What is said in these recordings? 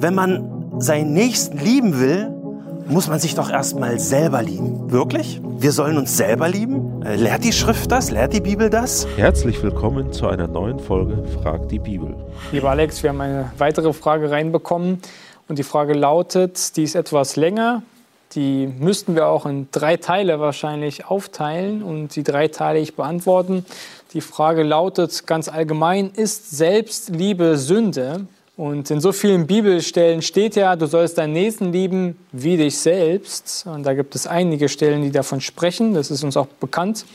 Wenn man seinen Nächsten lieben will, muss man sich doch erstmal selber lieben. Wirklich? Wir sollen uns selber lieben? Äh, lehrt die Schrift das? Lehrt die Bibel das? Herzlich willkommen zu einer neuen Folge Frag die Bibel. Lieber Alex, wir haben eine weitere Frage reinbekommen und die Frage lautet, die ist etwas länger. Die müssten wir auch in drei Teile wahrscheinlich aufteilen und die drei Teile ich beantworten. Die Frage lautet ganz allgemein, ist Selbstliebe Sünde? Und in so vielen Bibelstellen steht ja, du sollst deinen Nächsten lieben wie dich selbst. Und da gibt es einige Stellen, die davon sprechen. Das ist uns auch bekannt.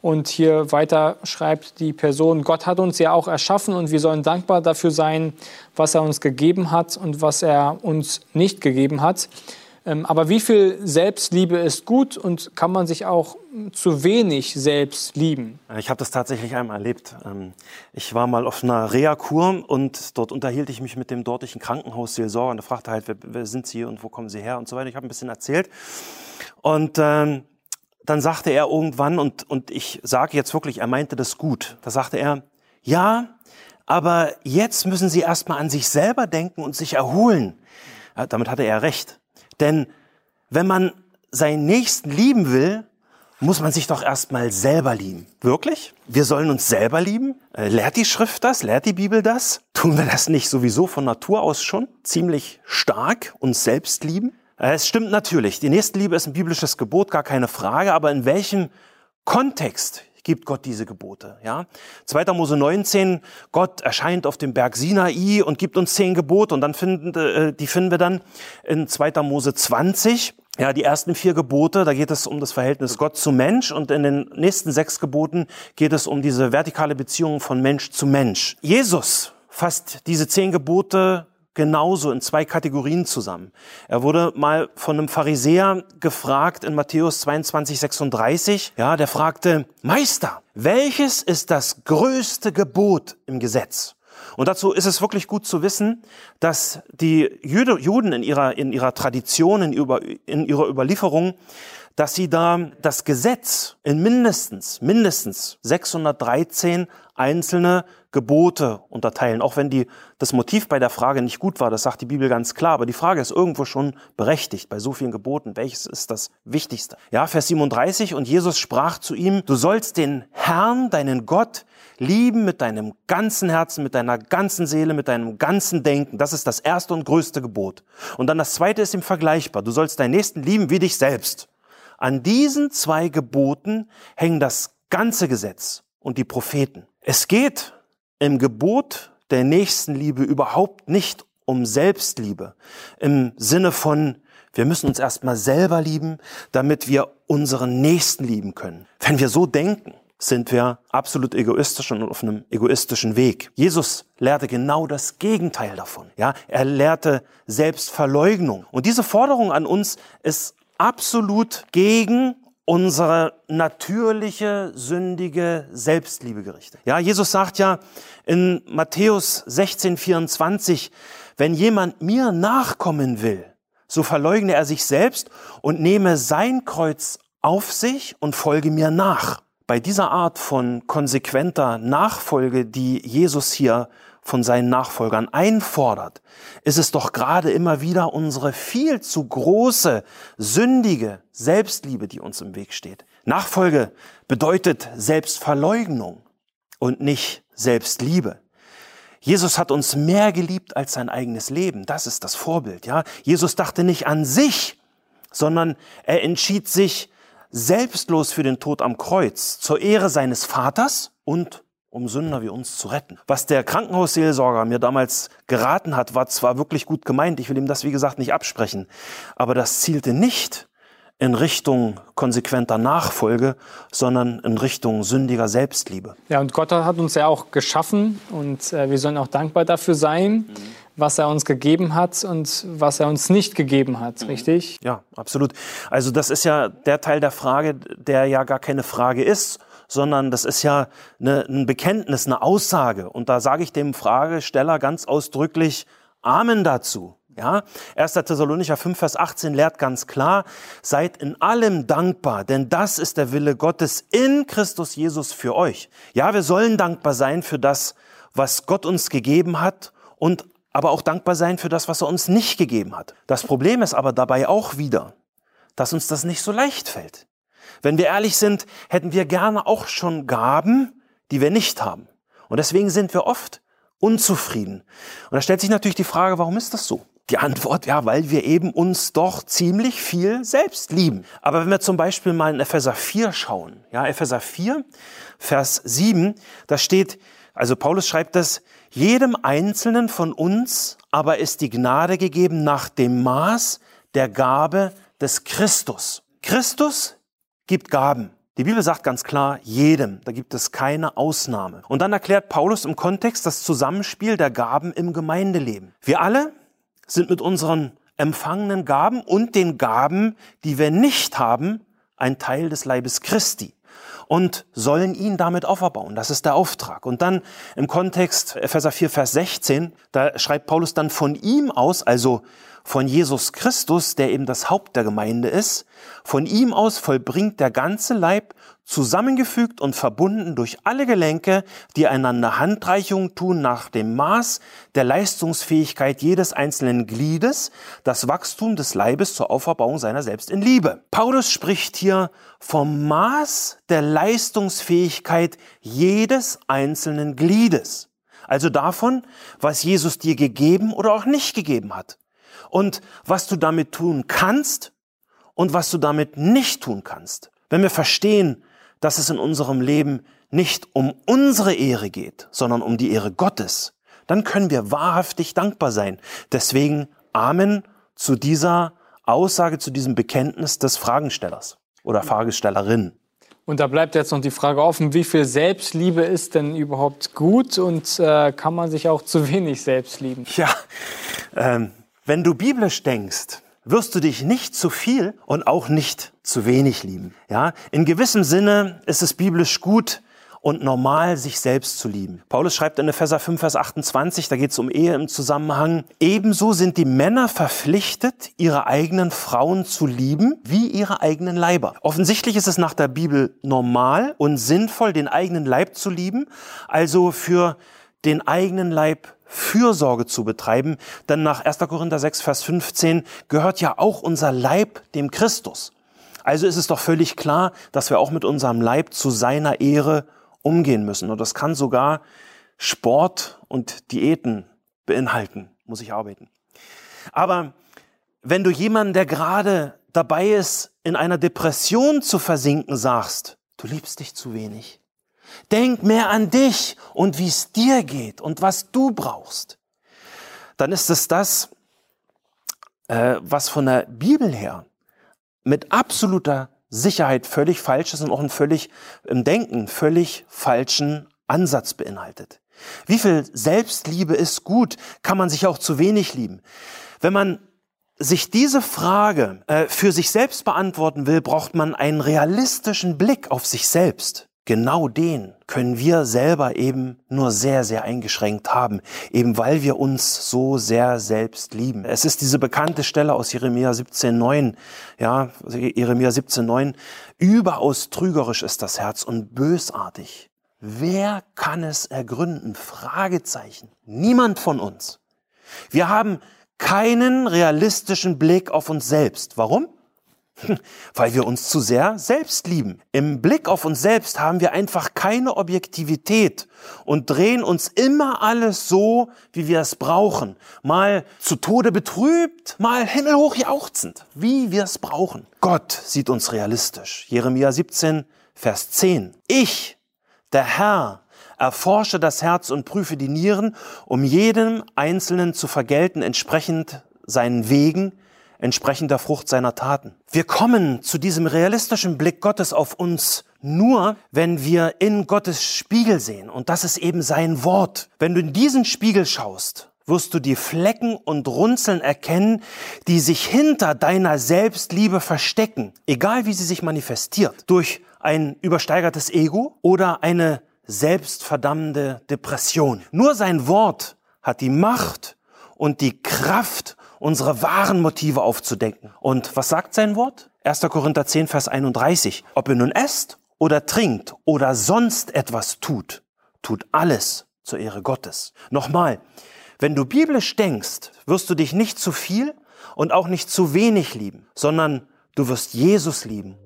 Und hier weiter schreibt die Person, Gott hat uns ja auch erschaffen und wir sollen dankbar dafür sein, was er uns gegeben hat und was er uns nicht gegeben hat. Ähm, aber wie viel Selbstliebe ist gut und kann man sich auch zu wenig selbst lieben? Ich habe das tatsächlich einmal erlebt. Ähm, ich war mal auf einer Reha-Kur und dort unterhielt ich mich mit dem dortigen Krankenhausseelsorger und er fragte halt, wer, wer, sind Sie und wo kommen Sie her und so weiter. Ich habe ein bisschen erzählt und ähm, dann sagte er irgendwann, und, und ich sage jetzt wirklich, er meinte das gut, da sagte er, ja, aber jetzt müssen Sie erstmal an sich selber denken und sich erholen. Damit hatte er recht. Denn wenn man seinen Nächsten lieben will, muss man sich doch erstmal selber lieben. Wirklich? Wir sollen uns selber lieben? Äh, lehrt die Schrift das? Lehrt die Bibel das? Tun wir das nicht sowieso von Natur aus schon ziemlich stark, uns selbst lieben? Äh, es stimmt natürlich, die Nächstenliebe ist ein biblisches Gebot, gar keine Frage, aber in welchem Kontext gibt Gott diese Gebote. Ja? 2. Mose 19, Gott erscheint auf dem Berg Sinai und gibt uns zehn Gebote und dann finden, äh, die finden wir dann in 2. Mose 20. Ja, die ersten vier Gebote, da geht es um das Verhältnis Gott zu Mensch und in den nächsten sechs Geboten geht es um diese vertikale Beziehung von Mensch zu Mensch. Jesus fasst diese zehn Gebote genauso in zwei Kategorien zusammen. Er wurde mal von einem Pharisäer gefragt in Matthäus 22, 36. Ja, der fragte, Meister, welches ist das größte Gebot im Gesetz? Und dazu ist es wirklich gut zu wissen, dass die Juden in ihrer, in ihrer Tradition, in, ihrer Überlieferung, dass sie da das Gesetz in mindestens, mindestens 613 einzelne Gebote unterteilen. Auch wenn die, das Motiv bei der Frage nicht gut war, das sagt die Bibel ganz klar. Aber die Frage ist irgendwo schon berechtigt bei so vielen Geboten. Welches ist das Wichtigste? Ja, Vers 37. Und Jesus sprach zu ihm, du sollst den Herrn, deinen Gott, lieben mit deinem ganzen Herzen, mit deiner ganzen Seele, mit deinem ganzen Denken. Das ist das erste und größte Gebot. Und dann das zweite ist ihm vergleichbar. Du sollst deinen Nächsten lieben wie dich selbst. An diesen zwei Geboten hängen das ganze Gesetz und die Propheten. Es geht im Gebot der Nächstenliebe überhaupt nicht um Selbstliebe im Sinne von, wir müssen uns erstmal selber lieben, damit wir unseren Nächsten lieben können. Wenn wir so denken, sind wir absolut egoistisch und auf einem egoistischen Weg. Jesus lehrte genau das Gegenteil davon. Ja, er lehrte Selbstverleugnung. Und diese Forderung an uns ist absolut gegen unsere natürliche, sündige Selbstliebe gerichtet. Ja, Jesus sagt ja in Matthäus 16, 24, wenn jemand mir nachkommen will, so verleugne er sich selbst und nehme sein Kreuz auf sich und folge mir nach. Bei dieser Art von konsequenter Nachfolge, die Jesus hier von seinen Nachfolgern einfordert, ist es doch gerade immer wieder unsere viel zu große, sündige Selbstliebe, die uns im Weg steht. Nachfolge bedeutet Selbstverleugnung und nicht Selbstliebe. Jesus hat uns mehr geliebt als sein eigenes Leben. Das ist das Vorbild, ja. Jesus dachte nicht an sich, sondern er entschied sich selbstlos für den Tod am Kreuz zur Ehre seines Vaters und um Sünder wie uns zu retten. Was der Krankenhausseelsorger mir damals geraten hat, war zwar wirklich gut gemeint, ich will ihm das wie gesagt nicht absprechen, aber das zielte nicht in Richtung konsequenter Nachfolge, sondern in Richtung sündiger Selbstliebe. Ja, und Gott hat uns ja auch geschaffen und äh, wir sollen auch dankbar dafür sein, mhm. Was er uns gegeben hat und was er uns nicht gegeben hat, mhm. richtig? Ja, absolut. Also das ist ja der Teil der Frage, der ja gar keine Frage ist, sondern das ist ja eine, ein Bekenntnis, eine Aussage. Und da sage ich dem Fragesteller ganz ausdrücklich Amen dazu. Ja, 1. Thessalonicher 5, Vers 18 lehrt ganz klar, seid in allem dankbar, denn das ist der Wille Gottes in Christus Jesus für euch. Ja, wir sollen dankbar sein für das, was Gott uns gegeben hat und aber auch dankbar sein für das, was er uns nicht gegeben hat. Das Problem ist aber dabei auch wieder, dass uns das nicht so leicht fällt. Wenn wir ehrlich sind, hätten wir gerne auch schon Gaben, die wir nicht haben. Und deswegen sind wir oft unzufrieden. Und da stellt sich natürlich die Frage, warum ist das so? Die Antwort, ja, weil wir eben uns doch ziemlich viel selbst lieben. Aber wenn wir zum Beispiel mal in Epheser 4 schauen, ja, Epheser 4, Vers 7, da steht, also Paulus schreibt das, jedem Einzelnen von uns aber ist die Gnade gegeben nach dem Maß der Gabe des Christus. Christus gibt Gaben. Die Bibel sagt ganz klar, jedem, da gibt es keine Ausnahme. Und dann erklärt Paulus im Kontext das Zusammenspiel der Gaben im Gemeindeleben. Wir alle sind mit unseren empfangenen Gaben und den Gaben, die wir nicht haben, ein Teil des Leibes Christi und sollen ihn damit auferbauen. Das ist der Auftrag. Und dann im Kontext Epheser 4, Vers 16, da schreibt Paulus dann von ihm aus, also von Jesus Christus, der eben das Haupt der Gemeinde ist, von ihm aus vollbringt der ganze Leib zusammengefügt und verbunden durch alle Gelenke, die einander Handreichungen tun nach dem Maß der Leistungsfähigkeit jedes einzelnen Gliedes, das Wachstum des Leibes zur Auferbauung seiner selbst in Liebe. Paulus spricht hier vom Maß der Leistungsfähigkeit jedes einzelnen Gliedes. Also davon, was Jesus dir gegeben oder auch nicht gegeben hat. Und was du damit tun kannst und was du damit nicht tun kannst. Wenn wir verstehen, dass es in unserem Leben nicht um unsere Ehre geht, sondern um die Ehre Gottes, dann können wir wahrhaftig dankbar sein. Deswegen Amen zu dieser Aussage, zu diesem Bekenntnis des Fragenstellers oder Fragestellerin. Und da bleibt jetzt noch die Frage offen, wie viel Selbstliebe ist denn überhaupt gut und äh, kann man sich auch zu wenig selbst lieben? Ja, ähm, wenn du biblisch denkst, wirst du dich nicht zu viel und auch nicht zu wenig lieben. Ja, in gewissem Sinne ist es biblisch gut und normal, sich selbst zu lieben. Paulus schreibt in Epheser 5, Vers 28, da geht es um Ehe im Zusammenhang. Ebenso sind die Männer verpflichtet, ihre eigenen Frauen zu lieben, wie ihre eigenen Leiber. Offensichtlich ist es nach der Bibel normal und sinnvoll, den eigenen Leib zu lieben, also für den eigenen Leib Fürsorge zu betreiben, denn nach 1. Korinther 6, Vers 15 gehört ja auch unser Leib dem Christus. Also ist es doch völlig klar, dass wir auch mit unserem Leib zu seiner Ehre umgehen müssen. Und das kann sogar Sport und Diäten beinhalten, muss ich arbeiten. Aber wenn du jemanden, der gerade dabei ist, in einer Depression zu versinken, sagst, du liebst dich zu wenig, Denk mehr an dich und wie es dir geht und was du brauchst. Dann ist es das, äh, was von der Bibel her mit absoluter Sicherheit völlig falsch ist und auch einen völlig im Denken völlig falschen Ansatz beinhaltet. Wie viel Selbstliebe ist gut, kann man sich auch zu wenig lieben. Wenn man sich diese Frage äh, für sich selbst beantworten will, braucht man einen realistischen Blick auf sich selbst genau den können wir selber eben nur sehr, sehr eingeschränkt haben, eben weil wir uns so sehr selbst lieben. Es ist diese bekannte Stelle aus Jeremia 17,9, ja, Jeremia 17,9, überaus trügerisch ist das Herz und bösartig. Wer kann es ergründen? Fragezeichen. Niemand von uns. Wir haben keinen realistischen Blick auf uns selbst. Warum? Weil wir uns zu sehr selbst lieben. Im Blick auf uns selbst haben wir einfach keine Objektivität und drehen uns immer alles so, wie wir es brauchen. Mal zu Tode betrübt, mal himmelhoch jauchzend, wie wir es brauchen. Gott sieht uns realistisch. Jeremia 17, Vers 10. Ich, der Herr, erforsche das Herz und prüfe die Nieren, um jedem Einzelnen zu vergelten, entsprechend seinen Wegen, entsprechend der Frucht seiner Taten. Wir kommen zu diesem realistischen Blick Gottes auf uns nur, wenn wir in Gottes Spiegel sehen. Und das ist eben sein Wort. Wenn du in diesen Spiegel schaust, wirst du die Flecken und Runzeln erkennen, die sich hinter deiner Selbstliebe verstecken, egal wie sie sich manifestiert, durch ein übersteigertes Ego oder eine selbstverdammende Depression. Nur sein Wort hat die Macht und die Kraft unsere wahren Motive aufzudenken. Und was sagt sein Wort? 1. Korinther 10, Vers 31. Ob ihr nun esst oder trinkt oder sonst etwas tut, tut alles zur Ehre Gottes. Nochmal, Wenn du biblisch denkst, wirst du dich nicht zu viel und auch nicht zu wenig lieben, sondern du wirst Jesus lieben